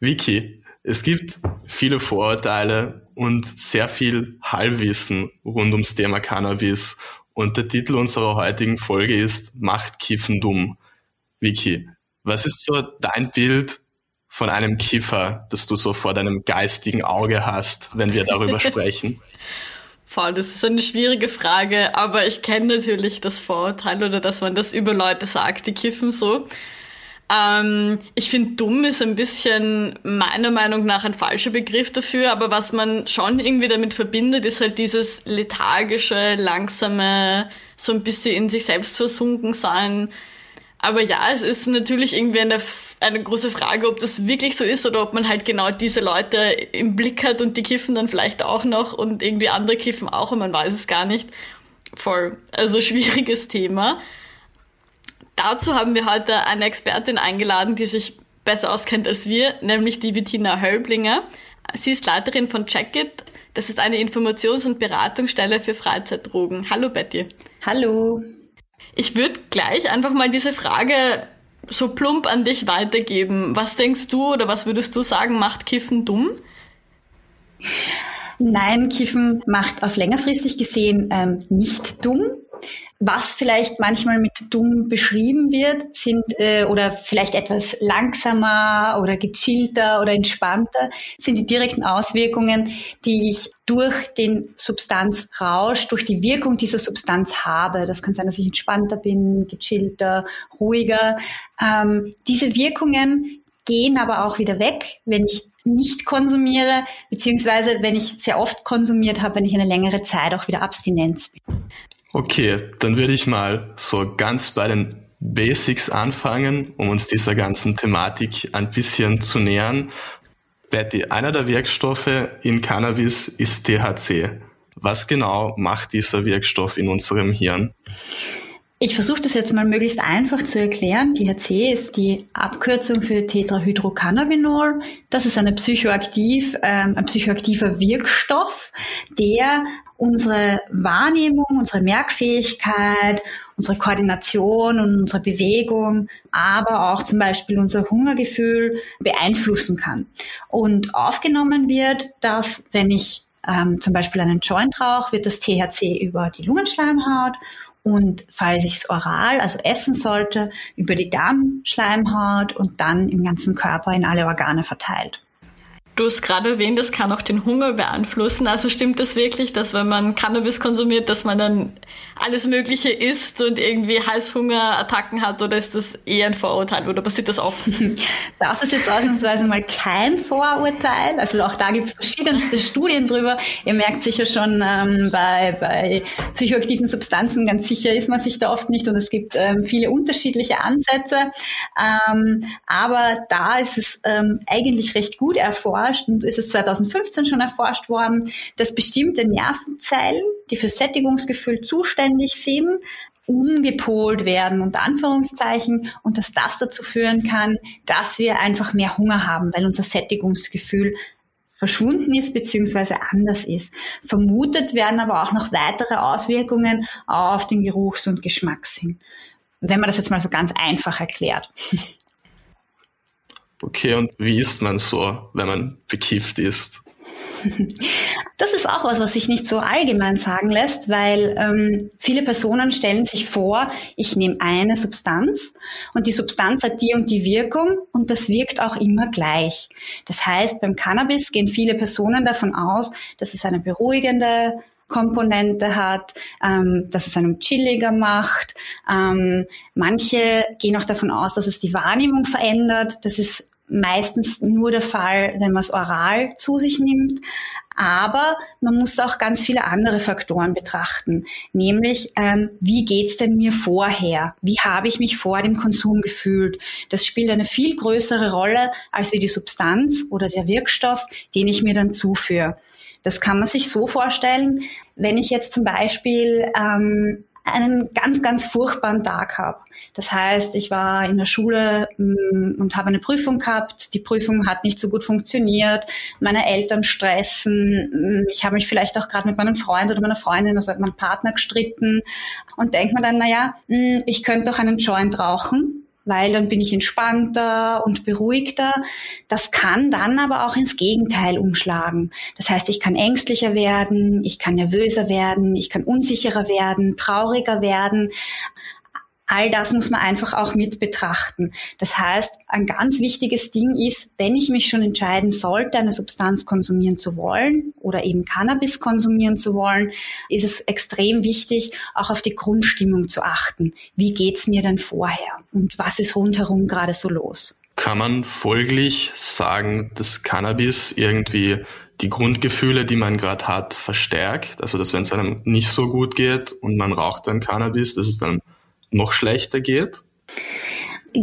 Vicky, es gibt viele Vorurteile und sehr viel Halbwissen rund ums Thema Cannabis. Und der Titel unserer heutigen Folge ist Macht Kiffen dumm. Vicky, was ist so dein Bild von einem Kiffer, das du so vor deinem geistigen Auge hast, wenn wir darüber sprechen? Voll, das ist eine schwierige Frage, aber ich kenne natürlich das Vorurteil oder dass man das über Leute sagt, die kiffen so. Ähm, ich finde, dumm ist ein bisschen meiner Meinung nach ein falscher Begriff dafür, aber was man schon irgendwie damit verbindet, ist halt dieses lethargische, langsame, so ein bisschen in sich selbst versunken sein. Aber ja, es ist natürlich irgendwie eine, eine große Frage, ob das wirklich so ist oder ob man halt genau diese Leute im Blick hat und die kiffen dann vielleicht auch noch und irgendwie andere kiffen auch und man weiß es gar nicht. Voll. Also schwieriges Thema. Dazu haben wir heute eine Expertin eingeladen, die sich besser auskennt als wir, nämlich die Bettina Hölblinger. Sie ist Leiterin von Checkit. Das ist eine Informations- und Beratungsstelle für Freizeitdrogen. Hallo Betty. Hallo. Ich würde gleich einfach mal diese Frage so plump an dich weitergeben. Was denkst du oder was würdest du sagen, macht Kiffen dumm? Nein, Kiffen macht auf längerfristig gesehen ähm, nicht dumm. Was vielleicht manchmal mit dumm beschrieben wird, sind äh, oder vielleicht etwas langsamer oder gechillter oder entspannter, sind die direkten Auswirkungen, die ich durch den Substanzrausch, durch die Wirkung dieser Substanz habe. Das kann sein, dass ich entspannter bin, gechillter, ruhiger. Ähm, diese Wirkungen gehen aber auch wieder weg, wenn ich nicht konsumiere, beziehungsweise wenn ich sehr oft konsumiert habe, wenn ich eine längere Zeit auch wieder Abstinenz bin. Okay, dann würde ich mal so ganz bei den Basics anfangen, um uns dieser ganzen Thematik ein bisschen zu nähern. Betty, einer der Wirkstoffe in Cannabis ist THC. Was genau macht dieser Wirkstoff in unserem Hirn? Ich versuche das jetzt mal möglichst einfach zu erklären. THC ist die Abkürzung für Tetrahydrocannabinol. Das ist eine psychoaktiv, ähm, ein psychoaktiver Wirkstoff, der unsere Wahrnehmung, unsere Merkfähigkeit, unsere Koordination und unsere Bewegung, aber auch zum Beispiel unser Hungergefühl beeinflussen kann. Und aufgenommen wird, dass wenn ich ähm, zum Beispiel einen Joint rauche, wird das THC über die Lungenschleimhaut und falls ich es oral, also essen sollte, über die Darmschleimhaut und dann im ganzen Körper in alle Organe verteilt. Du hast gerade erwähnt, das kann auch den Hunger beeinflussen. Also stimmt das wirklich, dass wenn man Cannabis konsumiert, dass man dann alles Mögliche isst und irgendwie Heißhungerattacken hat oder ist das eher ein Vorurteil oder passiert das oft? Das ist jetzt ausnahmsweise mal kein Vorurteil. Also auch da gibt es verschiedenste Studien drüber. Ihr merkt sicher schon ähm, bei, bei psychoaktiven Substanzen, ganz sicher ist man sich da oft nicht und es gibt ähm, viele unterschiedliche Ansätze. Ähm, aber da ist es ähm, eigentlich recht gut erforscht und ist es 2015 schon erforscht worden, dass bestimmte Nervenzellen, die für Sättigungsgefühl zuständig zuständig sind, umgepolt werden, unter Anführungszeichen, und dass das dazu führen kann, dass wir einfach mehr Hunger haben, weil unser Sättigungsgefühl verschwunden ist bzw. anders ist. Vermutet werden aber auch noch weitere Auswirkungen auf den Geruchs- und Geschmackssinn. Wenn man das jetzt mal so ganz einfach erklärt. Okay, und wie isst man so, wenn man bekifft ist? Das ist auch was, was sich nicht so allgemein sagen lässt, weil ähm, viele Personen stellen sich vor, ich nehme eine Substanz und die Substanz hat die und die Wirkung und das wirkt auch immer gleich. Das heißt, beim Cannabis gehen viele Personen davon aus, dass es eine beruhigende Komponente hat, ähm, dass es einem chilliger macht. Ähm, manche gehen auch davon aus, dass es die Wahrnehmung verändert. Das ist meistens nur der Fall, wenn man es oral zu sich nimmt. Aber man muss auch ganz viele andere Faktoren betrachten, nämlich ähm, wie geht's denn mir vorher? Wie habe ich mich vor dem Konsum gefühlt? Das spielt eine viel größere Rolle als wie die Substanz oder der Wirkstoff, den ich mir dann zuführe. Das kann man sich so vorstellen, wenn ich jetzt zum Beispiel ähm, einen ganz, ganz furchtbaren Tag habe. Das heißt, ich war in der Schule mm, und habe eine Prüfung gehabt. Die Prüfung hat nicht so gut funktioniert. Meine Eltern stressen. Mm, ich habe mich vielleicht auch gerade mit meinem Freund oder meiner Freundin, also mit meinem Partner gestritten und denke mir dann, naja, mm, ich könnte doch einen Joint rauchen weil dann bin ich entspannter und beruhigter. Das kann dann aber auch ins Gegenteil umschlagen. Das heißt, ich kann ängstlicher werden, ich kann nervöser werden, ich kann unsicherer werden, trauriger werden. All das muss man einfach auch mit betrachten. Das heißt, ein ganz wichtiges Ding ist, wenn ich mich schon entscheiden sollte, eine Substanz konsumieren zu wollen oder eben Cannabis konsumieren zu wollen, ist es extrem wichtig, auch auf die Grundstimmung zu achten. Wie geht's mir denn vorher? Und was ist rundherum gerade so los? Kann man folglich sagen, dass Cannabis irgendwie die Grundgefühle, die man gerade hat, verstärkt? Also, dass wenn es einem nicht so gut geht und man raucht dann Cannabis, dass es dann noch schlechter geht?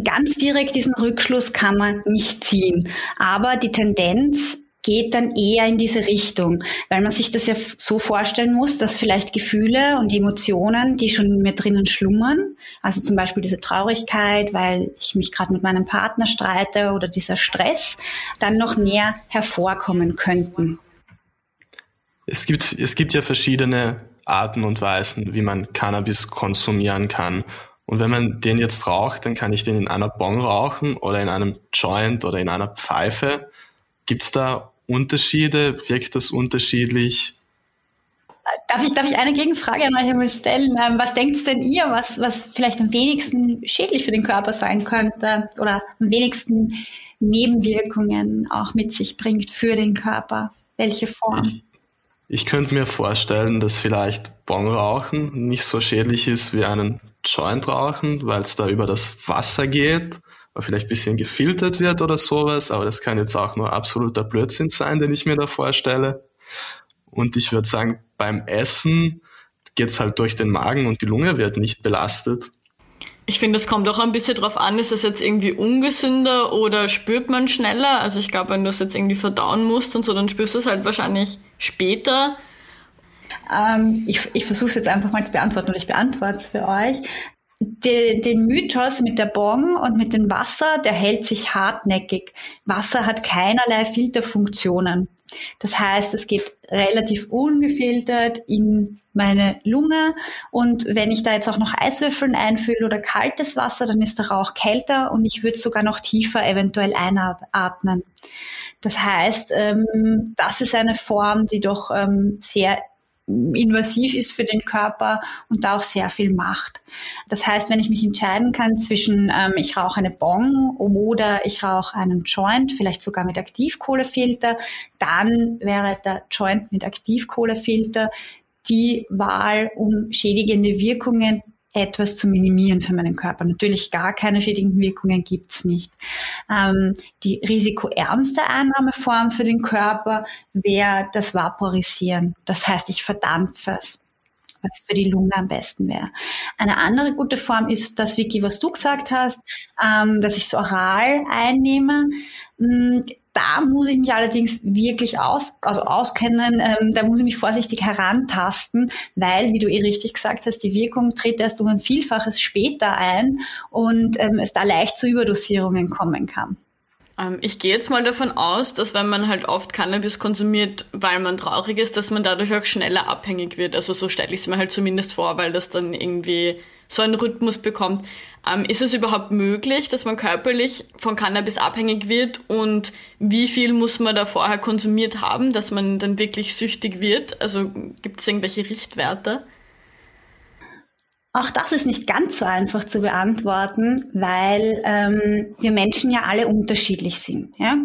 Ganz direkt diesen Rückschluss kann man nicht ziehen. Aber die Tendenz geht dann eher in diese Richtung, weil man sich das ja so vorstellen muss, dass vielleicht Gefühle und Emotionen, die schon in mir drinnen schlummern, also zum Beispiel diese Traurigkeit, weil ich mich gerade mit meinem Partner streite oder dieser Stress, dann noch mehr hervorkommen könnten. Es gibt, es gibt ja verschiedene Arten und Weisen, wie man Cannabis konsumieren kann. Und wenn man den jetzt raucht, dann kann ich den in einer Bong rauchen oder in einem Joint oder in einer Pfeife. Gibt es da Unterschiede? Wirkt das unterschiedlich? Darf ich, darf ich eine Gegenfrage an euch mal stellen? Ähm, was denkt denn ihr, was, was vielleicht am wenigsten schädlich für den Körper sein könnte oder am wenigsten Nebenwirkungen auch mit sich bringt für den Körper? Welche Form? Ich, ich könnte mir vorstellen, dass vielleicht Bongrauchen nicht so schädlich ist wie einen Joint rauchen, weil es da über das Wasser geht, weil vielleicht ein bisschen gefiltert wird oder sowas, aber das kann jetzt auch nur absoluter Blödsinn sein, den ich mir da vorstelle. Und ich würde sagen, beim Essen geht's halt durch den Magen und die Lunge wird nicht belastet. Ich finde, es kommt auch ein bisschen drauf an, ist es jetzt irgendwie ungesünder oder spürt man schneller? Also ich glaube, wenn du es jetzt irgendwie verdauen musst und so, dann spürst du es halt wahrscheinlich später. Ähm, ich ich versuche es jetzt einfach mal zu beantworten oder ich beantworte es für euch. Den, den Mythos mit der Bong und mit dem Wasser, der hält sich hartnäckig. Wasser hat keinerlei Filterfunktionen. Das heißt, es geht relativ ungefiltert in meine Lunge und wenn ich da jetzt auch noch Eiswürfeln einfülle oder kaltes Wasser, dann ist der Rauch kälter und ich würde sogar noch tiefer eventuell einatmen. Das heißt, ähm, das ist eine Form, die doch ähm, sehr invasiv ist für den Körper und da auch sehr viel macht. Das heißt, wenn ich mich entscheiden kann zwischen ähm, ich rauche eine Bong oder ich rauche einen Joint, vielleicht sogar mit Aktivkohlefilter, dann wäre der Joint mit Aktivkohlefilter die Wahl, um schädigende Wirkungen etwas zu minimieren für meinen Körper. Natürlich gar keine schädigenden Wirkungen gibt's nicht. Ähm, die risikoärmste Einnahmeform für den Körper wäre das Vaporisieren. Das heißt, ich verdampfe es was für die Lunge am besten wäre. Eine andere gute Form ist das, Vicky, was du gesagt hast, ähm, dass ich es oral einnehme. Da muss ich mich allerdings wirklich aus, also auskennen, ähm, da muss ich mich vorsichtig herantasten, weil, wie du eh richtig gesagt hast, die Wirkung tritt erst um ein Vielfaches später ein und ähm, es da leicht zu Überdosierungen kommen kann. Ähm, ich gehe jetzt mal davon aus, dass wenn man halt oft Cannabis konsumiert, weil man traurig ist, dass man dadurch auch schneller abhängig wird. Also so stelle ich es mir halt zumindest vor, weil das dann irgendwie so einen Rhythmus bekommt. Ähm, ist es überhaupt möglich, dass man körperlich von Cannabis abhängig wird und wie viel muss man da vorher konsumiert haben, dass man dann wirklich süchtig wird? Also gibt es irgendwelche Richtwerte? Auch das ist nicht ganz so einfach zu beantworten, weil ähm, wir Menschen ja alle unterschiedlich sind. Ja?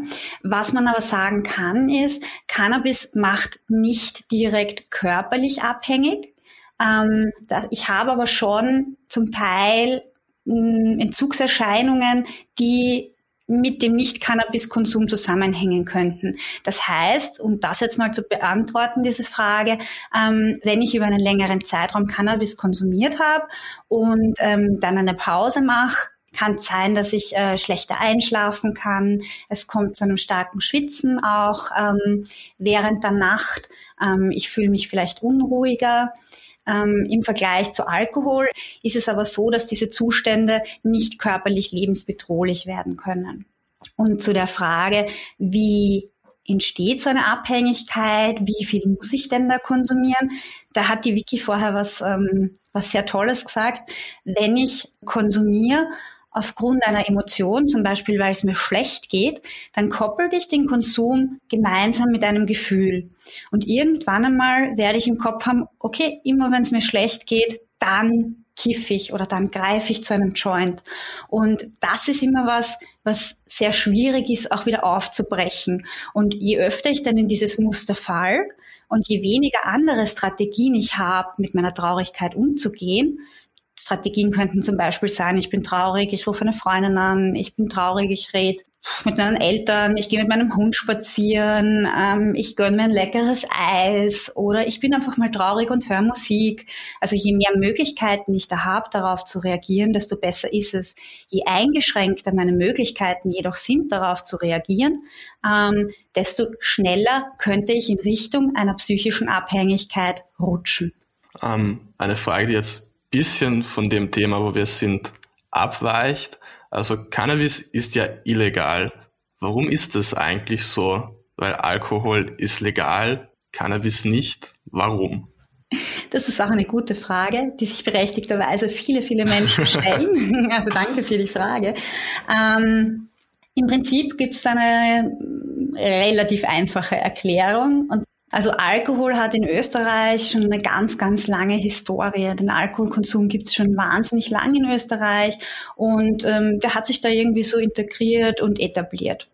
Was man aber sagen kann, ist, Cannabis macht nicht direkt körperlich abhängig. Ähm, da, ich habe aber schon zum Teil Entzugserscheinungen, die mit dem Nicht-Cannabis-Konsum zusammenhängen könnten. Das heißt, um das jetzt mal zu beantworten, diese Frage, ähm, wenn ich über einen längeren Zeitraum Cannabis konsumiert habe und ähm, dann eine Pause mache, kann sein, dass ich äh, schlechter einschlafen kann. Es kommt zu einem starken Schwitzen auch ähm, während der Nacht. Ähm, ich fühle mich vielleicht unruhiger. Ähm, Im Vergleich zu Alkohol ist es aber so, dass diese Zustände nicht körperlich lebensbedrohlich werden können. Und zu der Frage, wie entsteht so eine Abhängigkeit, wie viel muss ich denn da konsumieren? Da hat die Vicky vorher was, ähm, was sehr Tolles gesagt. Wenn ich konsumiere aufgrund einer Emotion, zum Beispiel weil es mir schlecht geht, dann koppel ich den Konsum gemeinsam mit einem Gefühl. Und irgendwann einmal werde ich im Kopf haben, okay, immer wenn es mir schlecht geht, dann kiffe ich oder dann greife ich zu einem Joint. Und das ist immer was, was sehr schwierig ist, auch wieder aufzubrechen. Und je öfter ich dann in dieses Muster fall und je weniger andere Strategien ich habe, mit meiner Traurigkeit umzugehen, Strategien könnten zum Beispiel sein, ich bin traurig, ich rufe eine Freundin an, ich bin traurig, ich rede mit meinen Eltern, ich gehe mit meinem Hund spazieren, ähm, ich gönne mir ein leckeres Eis oder ich bin einfach mal traurig und höre Musik. Also je mehr Möglichkeiten ich da habe, darauf zu reagieren, desto besser ist es. Je eingeschränkter meine Möglichkeiten jedoch sind, darauf zu reagieren, ähm, desto schneller könnte ich in Richtung einer psychischen Abhängigkeit rutschen. Ähm, eine Frage, die jetzt bisschen von dem Thema, wo wir sind, abweicht. Also Cannabis ist ja illegal. Warum ist das eigentlich so? Weil Alkohol ist legal, Cannabis nicht. Warum? Das ist auch eine gute Frage, die sich berechtigterweise viele, viele Menschen stellen. also danke für die Frage. Ähm, Im Prinzip gibt es eine relativ einfache Erklärung und also Alkohol hat in Österreich schon eine ganz, ganz lange Historie. Den Alkoholkonsum gibt es schon wahnsinnig lang in Österreich und ähm, der hat sich da irgendwie so integriert und etabliert.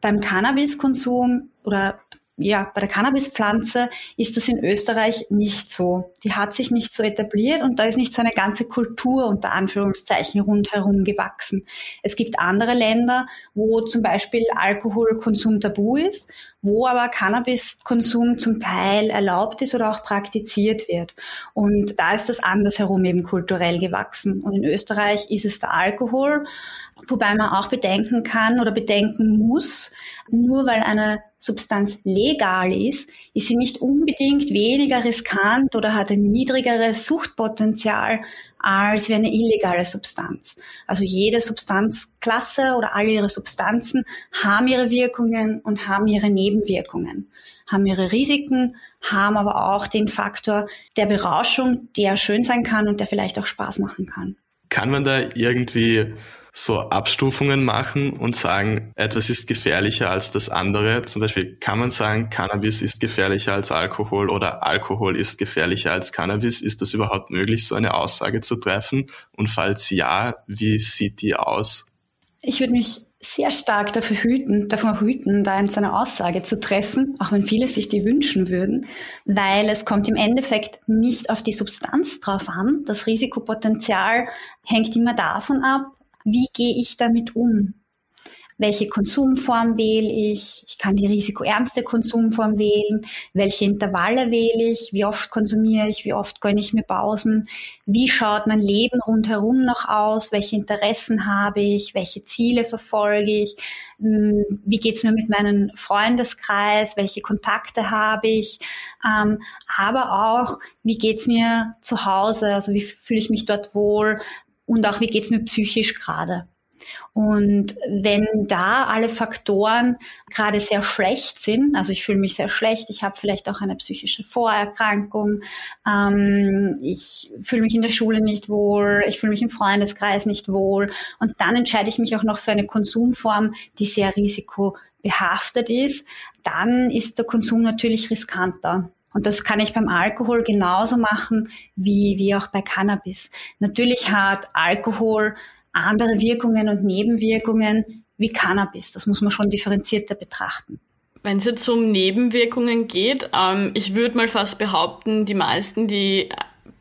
Beim Cannabiskonsum oder ja, bei der Cannabispflanze ist das in Österreich nicht so. Die hat sich nicht so etabliert und da ist nicht so eine ganze Kultur unter Anführungszeichen rundherum gewachsen. Es gibt andere Länder, wo zum Beispiel Alkoholkonsum tabu ist, wo aber Cannabiskonsum zum Teil erlaubt ist oder auch praktiziert wird. Und da ist das andersherum eben kulturell gewachsen. Und in Österreich ist es der Alkohol, wobei man auch bedenken kann oder bedenken muss, nur weil eine Substanz legal ist, ist sie nicht unbedingt weniger riskant oder hat ein niedrigeres Suchtpotenzial als wie eine illegale Substanz. Also jede Substanzklasse oder alle ihre Substanzen haben ihre Wirkungen und haben ihre Nebenwirkungen, haben ihre Risiken, haben aber auch den Faktor der Berauschung, der schön sein kann und der vielleicht auch Spaß machen kann. Kann man da irgendwie so Abstufungen machen und sagen, etwas ist gefährlicher als das andere. Zum Beispiel kann man sagen, Cannabis ist gefährlicher als Alkohol oder Alkohol ist gefährlicher als Cannabis. Ist das überhaupt möglich, so eine Aussage zu treffen? Und falls ja, wie sieht die aus? Ich würde mich sehr stark dafür hüten, davon hüten, da so eine Aussage zu treffen, auch wenn viele sich die wünschen würden, weil es kommt im Endeffekt nicht auf die Substanz drauf an. Das Risikopotenzial hängt immer davon ab, wie gehe ich damit um? Welche Konsumform wähle ich? Ich kann die risikoärmste Konsumform wählen. Welche Intervalle wähle ich? Wie oft konsumiere ich? Wie oft gönne ich mir Pausen? Wie schaut mein Leben rundherum noch aus? Welche Interessen habe ich? Welche Ziele verfolge ich? Hm, wie geht's mir mit meinem Freundeskreis? Welche Kontakte habe ich? Ähm, aber auch, wie geht's mir zu Hause? Also wie fühle ich mich dort wohl? Und auch wie geht's mir psychisch gerade. Und wenn da alle Faktoren gerade sehr schlecht sind, also ich fühle mich sehr schlecht, ich habe vielleicht auch eine psychische Vorerkrankung, ähm, ich fühle mich in der Schule nicht wohl, ich fühle mich im Freundeskreis nicht wohl und dann entscheide ich mich auch noch für eine Konsumform, die sehr risikobehaftet ist, dann ist der Konsum natürlich riskanter. Und das kann ich beim Alkohol genauso machen wie, wie auch bei Cannabis. Natürlich hat Alkohol andere Wirkungen und Nebenwirkungen wie Cannabis. Das muss man schon differenzierter betrachten. Wenn es jetzt um Nebenwirkungen geht, ähm, ich würde mal fast behaupten, die meisten, die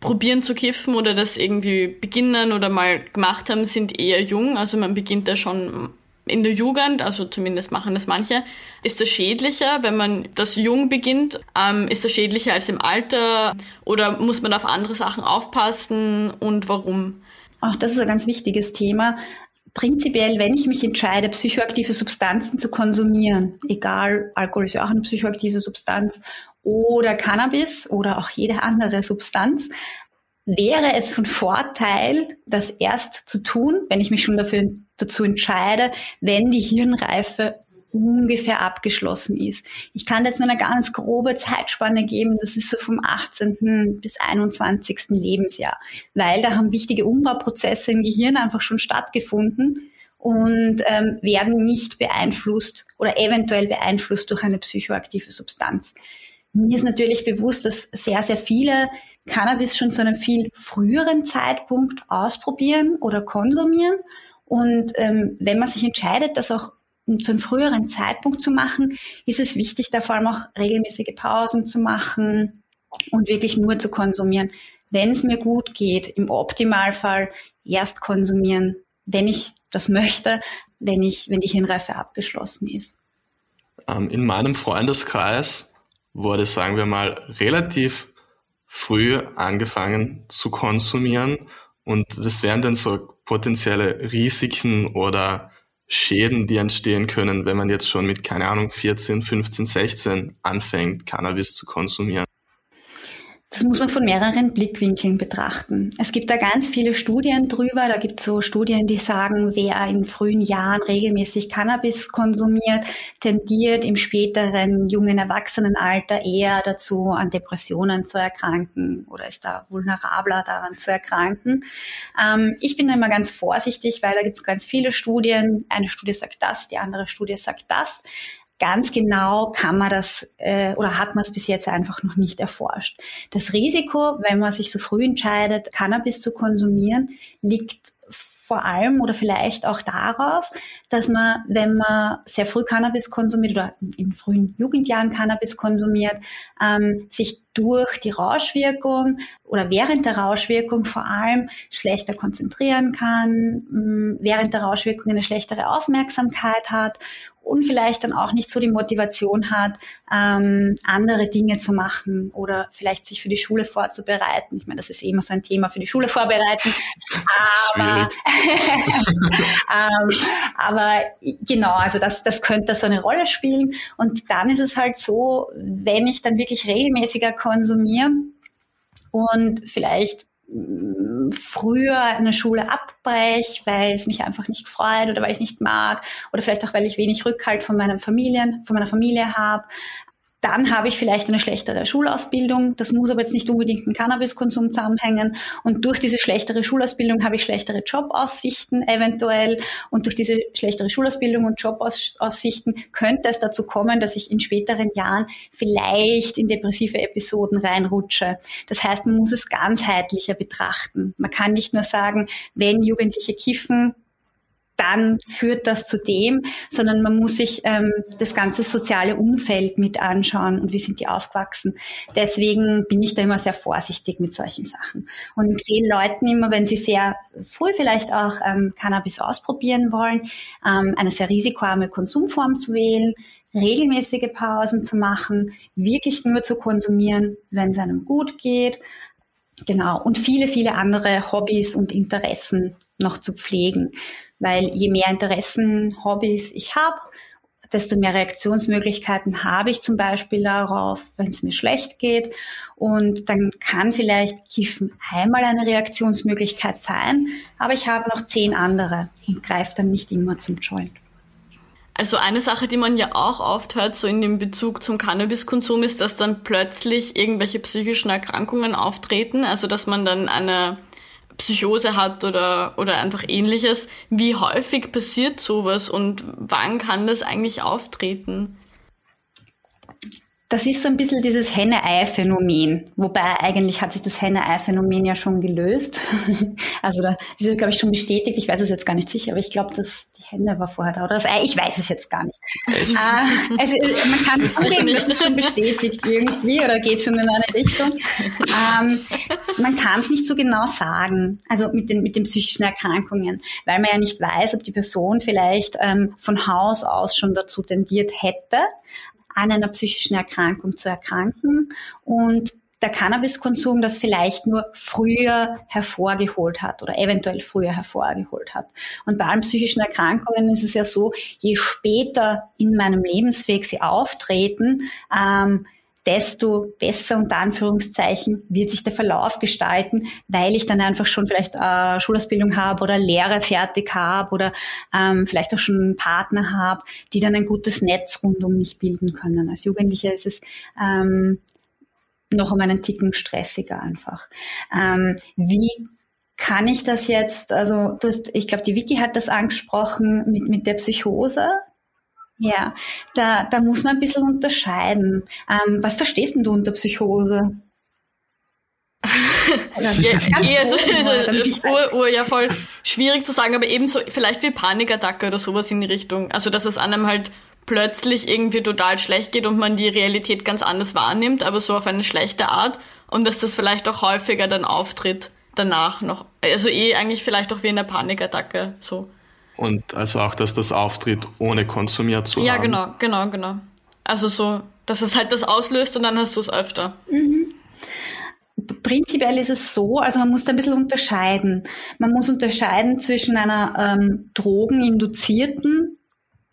probieren zu kiffen oder das irgendwie beginnen oder mal gemacht haben, sind eher jung. Also man beginnt da schon in der Jugend, also zumindest machen das manche, ist das schädlicher, wenn man das jung beginnt? Ähm, ist das schädlicher als im Alter? Oder muss man auf andere Sachen aufpassen und warum? Auch das ist ein ganz wichtiges Thema. Prinzipiell, wenn ich mich entscheide, psychoaktive Substanzen zu konsumieren, egal, Alkohol ist ja auch eine psychoaktive Substanz, oder Cannabis oder auch jede andere Substanz, wäre es von Vorteil, das erst zu tun, wenn ich mich schon dafür dazu entscheide, wenn die Hirnreife ungefähr abgeschlossen ist. Ich kann jetzt nur eine ganz grobe Zeitspanne geben, das ist so vom 18. bis 21. Lebensjahr, weil da haben wichtige Umbauprozesse im Gehirn einfach schon stattgefunden und ähm, werden nicht beeinflusst oder eventuell beeinflusst durch eine psychoaktive Substanz. Mir ist natürlich bewusst, dass sehr, sehr viele Cannabis schon zu einem viel früheren Zeitpunkt ausprobieren oder konsumieren. Und ähm, wenn man sich entscheidet, das auch zu einem früheren Zeitpunkt zu machen, ist es wichtig, da vor allem auch regelmäßige Pausen zu machen und wirklich nur zu konsumieren. Wenn es mir gut geht, im Optimalfall erst konsumieren, wenn ich das möchte, wenn ich, wenn die Hirnreife abgeschlossen ist. Ähm, in meinem Freundeskreis wurde, sagen wir mal, relativ früh angefangen zu konsumieren und das wären dann so potenzielle Risiken oder Schäden, die entstehen können, wenn man jetzt schon mit, keine Ahnung, 14, 15, 16 anfängt, Cannabis zu konsumieren. Das muss man von mehreren Blickwinkeln betrachten. Es gibt da ganz viele Studien drüber. Da gibt es so Studien, die sagen, wer in frühen Jahren regelmäßig Cannabis konsumiert, tendiert im späteren jungen Erwachsenenalter eher dazu, an Depressionen zu erkranken oder ist da vulnerabler daran zu erkranken. Ähm, ich bin da immer ganz vorsichtig, weil da gibt es ganz viele Studien. Eine Studie sagt das, die andere Studie sagt das ganz genau kann man das äh, oder hat man es bis jetzt einfach noch nicht erforscht. Das Risiko, wenn man sich so früh entscheidet, Cannabis zu konsumieren, liegt vor allem oder vielleicht auch darauf, dass man, wenn man sehr früh Cannabis konsumiert oder in frühen Jugendjahren Cannabis konsumiert, ähm, sich durch die Rauschwirkung oder während der Rauschwirkung vor allem schlechter konzentrieren kann, während der Rauschwirkung eine schlechtere Aufmerksamkeit hat und vielleicht dann auch nicht so die Motivation hat, ähm, andere Dinge zu machen oder vielleicht sich für die Schule vorzubereiten. Ich meine, das ist eh immer so ein Thema für die Schule vorbereiten. Aber, ähm, aber genau, also das, das könnte so eine Rolle spielen. Und dann ist es halt so, wenn ich dann wirklich regelmäßiger konsumiere und vielleicht früher eine Schule abbreche, weil es mich einfach nicht freut oder weil ich nicht mag oder vielleicht auch, weil ich wenig Rückhalt von meinen Familien, von meiner Familie habe, dann habe ich vielleicht eine schlechtere Schulausbildung. Das muss aber jetzt nicht unbedingt mit Cannabiskonsum zusammenhängen. Und durch diese schlechtere Schulausbildung habe ich schlechtere Jobaussichten eventuell. Und durch diese schlechtere Schulausbildung und Jobaussichten könnte es dazu kommen, dass ich in späteren Jahren vielleicht in depressive Episoden reinrutsche. Das heißt, man muss es ganzheitlicher betrachten. Man kann nicht nur sagen, wenn Jugendliche kiffen, dann führt das zu dem, sondern man muss sich ähm, das ganze soziale Umfeld mit anschauen und wie sind die aufgewachsen. Deswegen bin ich da immer sehr vorsichtig mit solchen Sachen und empfehle Leuten immer, wenn sie sehr früh vielleicht auch ähm, Cannabis ausprobieren wollen, ähm, eine sehr risikoarme Konsumform zu wählen, regelmäßige Pausen zu machen, wirklich nur zu konsumieren, wenn es einem gut geht. Genau. Und viele, viele andere Hobbys und Interessen noch zu pflegen. Weil je mehr Interessen, Hobbys ich habe, desto mehr Reaktionsmöglichkeiten habe ich zum Beispiel darauf, wenn es mir schlecht geht. Und dann kann vielleicht Kiffen einmal eine Reaktionsmöglichkeit sein, aber ich habe noch zehn andere und greife dann nicht immer zum Joint. Also eine Sache, die man ja auch oft hört, so in dem Bezug zum Cannabiskonsum, ist, dass dann plötzlich irgendwelche psychischen Erkrankungen auftreten. Also dass man dann eine Psychose hat oder, oder einfach ähnliches. Wie häufig passiert sowas und wann kann das eigentlich auftreten? Das ist so ein bisschen dieses Henne-Ei-Phänomen. Wobei eigentlich hat sich das Henne-Ei-Phänomen ja schon gelöst. also da ist glaube ich, schon bestätigt. Ich weiß es jetzt gar nicht sicher, aber ich glaube, dass die Henne war vorher da. Oder das Ei, ich weiß es jetzt gar nicht. äh, also man kann es zugeben, das ist schon bestätigt irgendwie oder geht schon in eine Richtung. Ähm, man kann es nicht so genau sagen, also mit den, mit den psychischen Erkrankungen, weil man ja nicht weiß, ob die Person vielleicht ähm, von Haus aus schon dazu tendiert hätte, an einer psychischen Erkrankung zu erkranken und der Cannabiskonsum das vielleicht nur früher hervorgeholt hat oder eventuell früher hervorgeholt hat. Und bei allen psychischen Erkrankungen ist es ja so, je später in meinem Lebensweg sie auftreten, ähm, desto besser unter Anführungszeichen wird sich der Verlauf gestalten, weil ich dann einfach schon vielleicht äh, Schulausbildung habe oder Lehre fertig habe oder ähm, vielleicht auch schon einen Partner habe, die dann ein gutes Netz rund um mich bilden können. Als Jugendlicher ist es ähm, noch um einen Ticken stressiger einfach. Ähm, wie kann ich das jetzt, also du hast, ich glaube, die Vicky hat das angesprochen mit, mit der Psychose, ja, da, da muss man ein bisschen unterscheiden. Ähm, was verstehst denn du unter Psychose? ja, eh, also, also, Ur, Ur, ja voll schwierig zu sagen, aber ebenso vielleicht wie Panikattacke oder sowas in die Richtung. Also dass es einem halt plötzlich irgendwie total schlecht geht und man die Realität ganz anders wahrnimmt, aber so auf eine schlechte Art und dass das vielleicht auch häufiger dann auftritt danach noch. Also eh eigentlich vielleicht auch wie in der Panikattacke so. Und also auch, dass das auftritt, ohne konsumiert zu ja, haben. Ja, genau, genau, genau. Also so, dass es halt das auslöst und dann hast du es öfter. Mhm. Prinzipiell ist es so, also man muss da ein bisschen unterscheiden. Man muss unterscheiden zwischen einer ähm, drogeninduzierten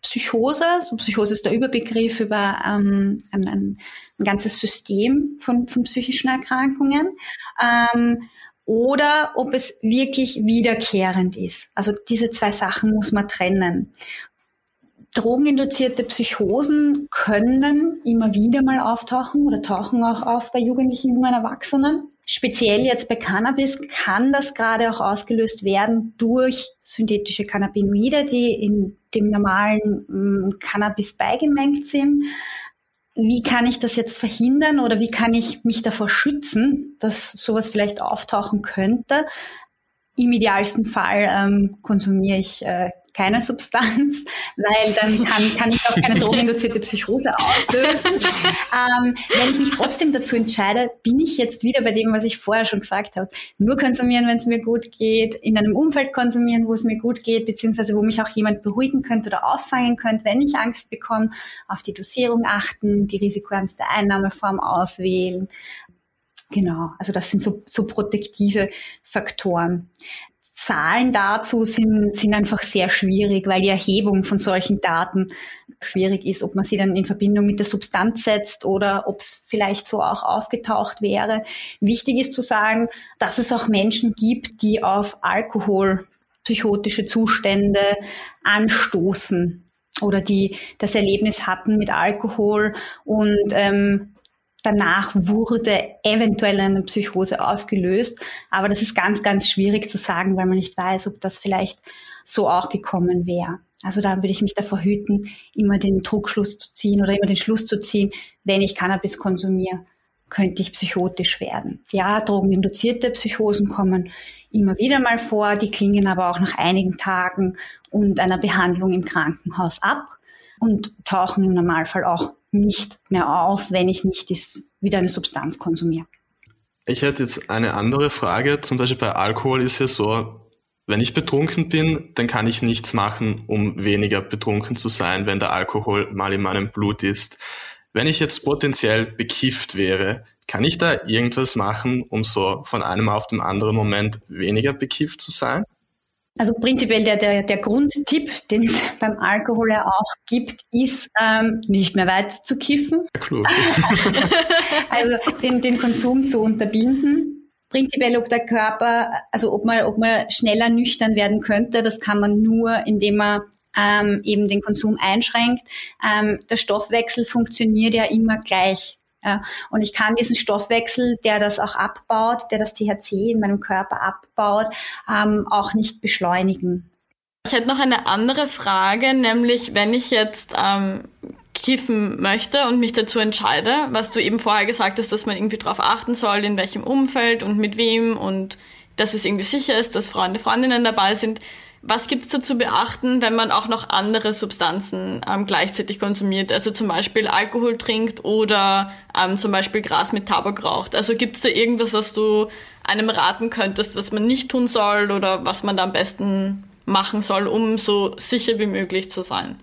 Psychose, so Psychose ist der Überbegriff über ähm, ein, ein, ein ganzes System von, von psychischen Erkrankungen, ähm, oder ob es wirklich wiederkehrend ist. Also diese zwei Sachen muss man trennen. Drogeninduzierte Psychosen können immer wieder mal auftauchen oder tauchen auch auf bei jugendlichen, jungen Erwachsenen. Speziell jetzt bei Cannabis kann das gerade auch ausgelöst werden durch synthetische Cannabinoide, die in dem normalen mm, Cannabis beigemengt sind wie kann ich das jetzt verhindern oder wie kann ich mich davor schützen, dass sowas vielleicht auftauchen könnte? Im idealsten Fall ähm, konsumiere ich äh, keine Substanz, weil dann kann, kann ich auch keine drogeninduzierte Psychose auslösen. ähm, wenn ich mich trotzdem dazu entscheide, bin ich jetzt wieder bei dem, was ich vorher schon gesagt habe. Nur konsumieren, wenn es mir gut geht, in einem Umfeld konsumieren, wo es mir gut geht, beziehungsweise wo mich auch jemand beruhigen könnte oder auffangen könnte, wenn ich Angst bekomme, auf die Dosierung achten, die risikoärmste Einnahmeform auswählen. Genau, also das sind so, so protektive Faktoren. Zahlen dazu sind, sind einfach sehr schwierig, weil die Erhebung von solchen Daten schwierig ist, ob man sie dann in Verbindung mit der Substanz setzt oder ob es vielleicht so auch aufgetaucht wäre. Wichtig ist zu sagen, dass es auch Menschen gibt, die auf Alkohol psychotische Zustände anstoßen oder die das Erlebnis hatten mit Alkohol und ähm, danach wurde eventuell eine Psychose ausgelöst. Aber das ist ganz, ganz schwierig zu sagen, weil man nicht weiß, ob das vielleicht so auch gekommen wäre. Also da würde ich mich davor hüten, immer den Druckschluss zu ziehen oder immer den Schluss zu ziehen, wenn ich Cannabis konsumiere, könnte ich psychotisch werden. Ja, drogeninduzierte Psychosen kommen immer wieder mal vor, die klingen aber auch nach einigen Tagen und einer Behandlung im Krankenhaus ab und tauchen im Normalfall auch nicht mehr auf, wenn ich nicht wieder eine Substanz konsumiere. Ich hätte jetzt eine andere Frage. Zum Beispiel bei Alkohol ist ja so, wenn ich betrunken bin, dann kann ich nichts machen, um weniger betrunken zu sein, wenn der Alkohol mal in meinem Blut ist. Wenn ich jetzt potenziell bekifft wäre, kann ich da irgendwas machen, um so von einem auf den anderen Moment weniger bekifft zu sein? Also prinzipiell der, der, der Grundtipp, den es beim Alkohol ja auch gibt, ist ähm, nicht mehr weiter zu kiffen. Klug. also den, den Konsum zu unterbinden. Prinzipiell, ob der Körper, also ob man, ob man schneller nüchtern werden könnte, das kann man nur, indem man ähm, eben den Konsum einschränkt. Ähm, der Stoffwechsel funktioniert ja immer gleich. Ja, und ich kann diesen Stoffwechsel, der das auch abbaut, der das THC in meinem Körper abbaut, ähm, auch nicht beschleunigen. Ich hätte noch eine andere Frage, nämlich wenn ich jetzt ähm, kiffen möchte und mich dazu entscheide, was du eben vorher gesagt hast, dass man irgendwie darauf achten soll, in welchem Umfeld und mit wem und dass es irgendwie sicher ist, dass Freunde, Freundinnen dabei sind. Was gibt's da zu beachten, wenn man auch noch andere Substanzen ähm, gleichzeitig konsumiert? Also zum Beispiel Alkohol trinkt oder ähm, zum Beispiel Gras mit Tabak raucht. Also gibt's da irgendwas, was du einem raten könntest, was man nicht tun soll oder was man da am besten machen soll, um so sicher wie möglich zu sein?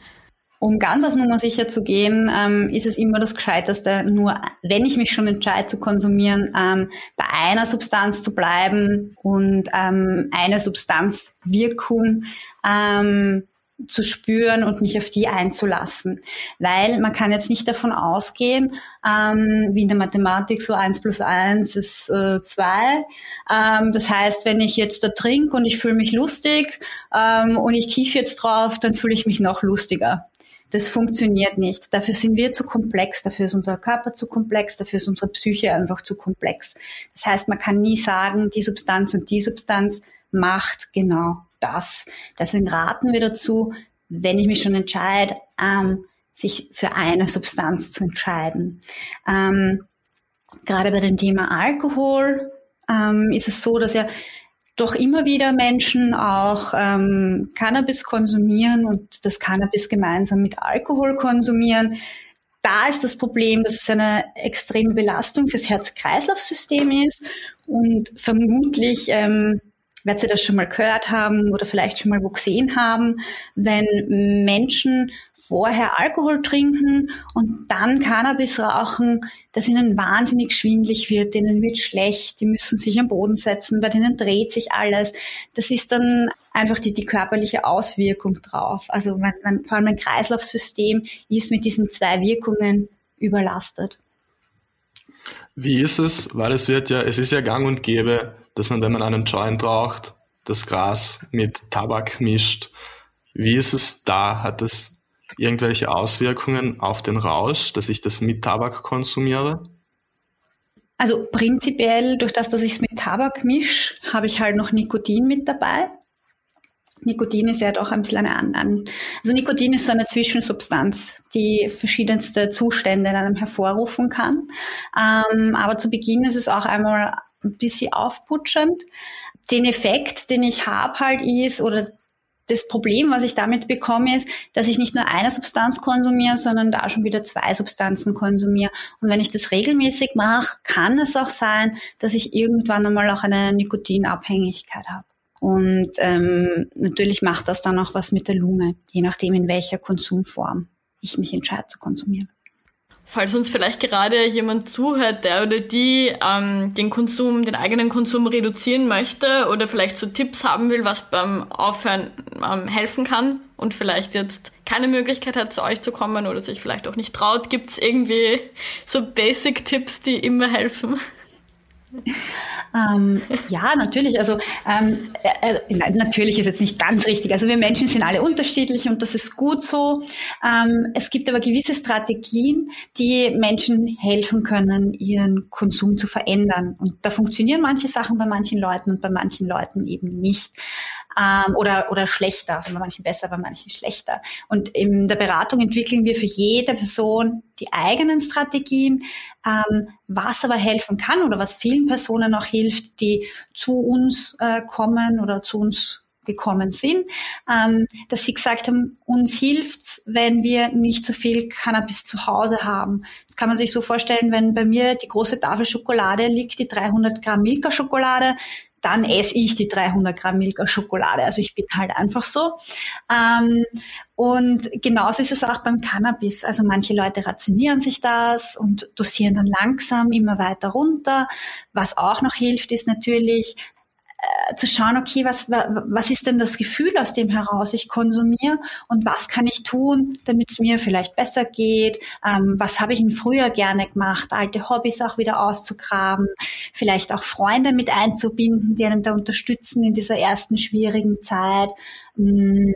Um ganz auf Nummer sicher zu gehen, ähm, ist es immer das Gescheiteste, nur wenn ich mich schon entscheide zu konsumieren, ähm, bei einer Substanz zu bleiben und ähm, eine Substanzwirkung ähm, zu spüren und mich auf die einzulassen. Weil man kann jetzt nicht davon ausgehen, ähm, wie in der Mathematik so eins plus eins ist äh, zwei. Ähm, das heißt, wenn ich jetzt da trinke und ich fühle mich lustig und ich kiefe jetzt drauf, dann fühle ich mich noch lustiger. Das funktioniert nicht. Dafür sind wir zu komplex, dafür ist unser Körper zu komplex, dafür ist unsere Psyche einfach zu komplex. Das heißt, man kann nie sagen, die Substanz und die Substanz macht genau das. Deswegen raten wir dazu, wenn ich mich schon entscheide, ähm, sich für eine Substanz zu entscheiden. Ähm, gerade bei dem Thema Alkohol ähm, ist es so, dass ja doch immer wieder Menschen auch ähm, Cannabis konsumieren und das Cannabis gemeinsam mit Alkohol konsumieren. Da ist das Problem, dass es eine extreme Belastung fürs Herz-Kreislauf-System ist und vermutlich ähm, werdet ihr das schon mal gehört haben oder vielleicht schon mal wo gesehen haben, wenn Menschen vorher Alkohol trinken und dann Cannabis rauchen, dass ihnen wahnsinnig schwindlig wird, denen wird schlecht, die müssen sich am Boden setzen, bei denen dreht sich alles. Das ist dann einfach die, die körperliche Auswirkung drauf. Also man, man, vor allem ein Kreislaufsystem ist mit diesen zwei Wirkungen überlastet. Wie ist es? Weil es wird ja, es ist ja gang und gäbe, dass man, wenn man einen Joint raucht, das Gras mit Tabak mischt. Wie ist es da? Hat es irgendwelche Auswirkungen auf den Rausch, dass ich das mit Tabak konsumiere? Also prinzipiell, durch das, dass ich es mit Tabak mische, habe ich halt noch Nikotin mit dabei. Nikotin ist ja doch ein bisschen eine andere. Also Nikotin ist so eine Zwischensubstanz, die verschiedenste Zustände in einem hervorrufen kann. Ähm, aber zu Beginn ist es auch einmal ein bisschen aufputschend. Den Effekt, den ich habe halt ist, oder das Problem, was ich damit bekomme, ist, dass ich nicht nur eine Substanz konsumiere, sondern da schon wieder zwei Substanzen konsumiere. Und wenn ich das regelmäßig mache, kann es auch sein, dass ich irgendwann einmal auch eine Nikotinabhängigkeit habe. Und ähm, natürlich macht das dann auch was mit der Lunge, je nachdem, in welcher Konsumform ich mich entscheide zu konsumieren. Falls uns vielleicht gerade jemand zuhört, der oder die ähm, den Konsum, den eigenen Konsum reduzieren möchte oder vielleicht so Tipps haben will, was beim Aufhören ähm, helfen kann und vielleicht jetzt keine Möglichkeit hat, zu euch zu kommen oder sich vielleicht auch nicht traut, gibt es irgendwie so Basic-Tipps, die immer helfen? Ähm, ja, natürlich. Also ähm, äh, äh natürlich ist jetzt nicht ganz richtig. Also wir Menschen sind alle unterschiedlich und das ist gut so. Ähm, es gibt aber gewisse Strategien, die Menschen helfen können, ihren Konsum zu verändern. Und da funktionieren manche Sachen bei manchen Leuten und bei manchen Leuten eben nicht ähm, oder, oder schlechter, also bei manchen besser, bei manchen schlechter. Und in der Beratung entwickeln wir für jede Person die eigenen Strategien, ähm, was aber helfen kann oder was vielen Personen auch hilft, die zu uns äh, kommen oder zu uns gekommen sind, ähm, dass sie gesagt haben, uns hilft's, wenn wir nicht so viel Cannabis zu Hause haben. Das kann man sich so vorstellen, wenn bei mir die große Tafel Schokolade liegt, die 300 Gramm Milka-Schokolade, dann esse ich die 300 Gramm Milka Schokolade. Also ich bin halt einfach so. Ähm, und genauso ist es auch beim Cannabis. Also manche Leute rationieren sich das und dosieren dann langsam immer weiter runter. Was auch noch hilft, ist natürlich äh, zu schauen, okay, was, was ist denn das Gefühl, aus dem heraus ich konsumiere und was kann ich tun, damit es mir vielleicht besser geht, ähm, was habe ich in früher gerne gemacht, alte Hobbys auch wieder auszugraben, vielleicht auch Freunde mit einzubinden, die einen da unterstützen in dieser ersten schwierigen Zeit. Mm,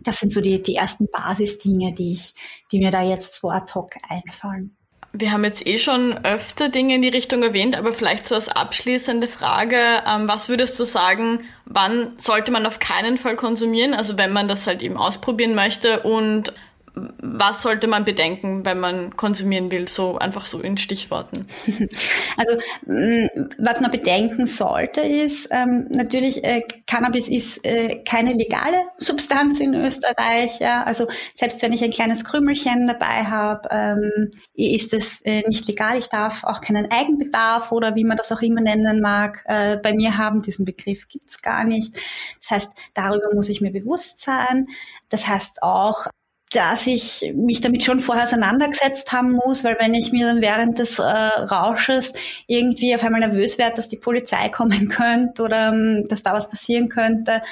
das sind so die, die ersten Basisdinge, die ich, die mir da jetzt so ad hoc einfallen. Wir haben jetzt eh schon öfter Dinge in die Richtung erwähnt, aber vielleicht so als abschließende Frage, ähm, was würdest du sagen, wann sollte man auf keinen Fall konsumieren, also wenn man das halt eben ausprobieren möchte und was sollte man bedenken, wenn man konsumieren will, so einfach so in Stichworten? Also mm, was man bedenken sollte, ist ähm, natürlich, äh, Cannabis ist äh, keine legale Substanz in Österreich. Ja? Also selbst wenn ich ein kleines Krümelchen dabei habe, ähm, ist es äh, nicht legal. Ich darf auch keinen Eigenbedarf oder wie man das auch immer nennen mag, äh, bei mir haben. Diesen Begriff gibt's gar nicht. Das heißt, darüber muss ich mir bewusst sein. Das heißt auch, dass ich mich damit schon vorher auseinandergesetzt haben muss, weil wenn ich mir dann während des äh, Rausches irgendwie auf einmal nervös werde, dass die Polizei kommen könnte oder ähm, dass da was passieren könnte,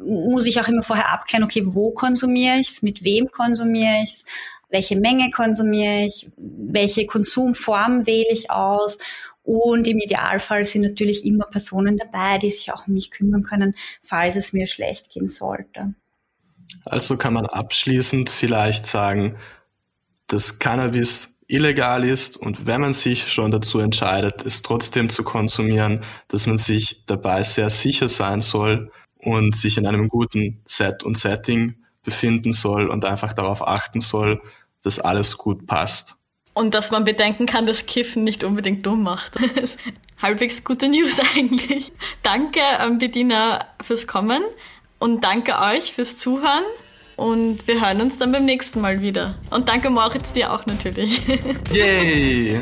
muss ich auch immer vorher abklären, okay, wo konsumiere ich es, mit wem konsumiere ich es, welche Menge konsumiere ich, welche Konsumform wähle ich aus und im Idealfall sind natürlich immer Personen dabei, die sich auch um mich kümmern können, falls es mir schlecht gehen sollte. Also kann man abschließend vielleicht sagen, dass Cannabis illegal ist und wenn man sich schon dazu entscheidet, es trotzdem zu konsumieren, dass man sich dabei sehr sicher sein soll und sich in einem guten Set und Setting befinden soll und einfach darauf achten soll, dass alles gut passt. Und dass man bedenken kann, dass Kiffen nicht unbedingt dumm macht. Halbwegs gute News eigentlich. Danke, Bediener, fürs Kommen. Und danke euch fürs Zuhören. Und wir hören uns dann beim nächsten Mal wieder. Und danke Moritz dir auch natürlich. Yay!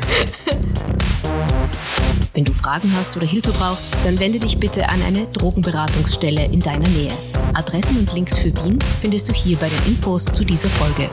Wenn du Fragen hast oder Hilfe brauchst, dann wende dich bitte an eine Drogenberatungsstelle in deiner Nähe. Adressen und Links für Wien findest du hier bei den Infos zu dieser Folge.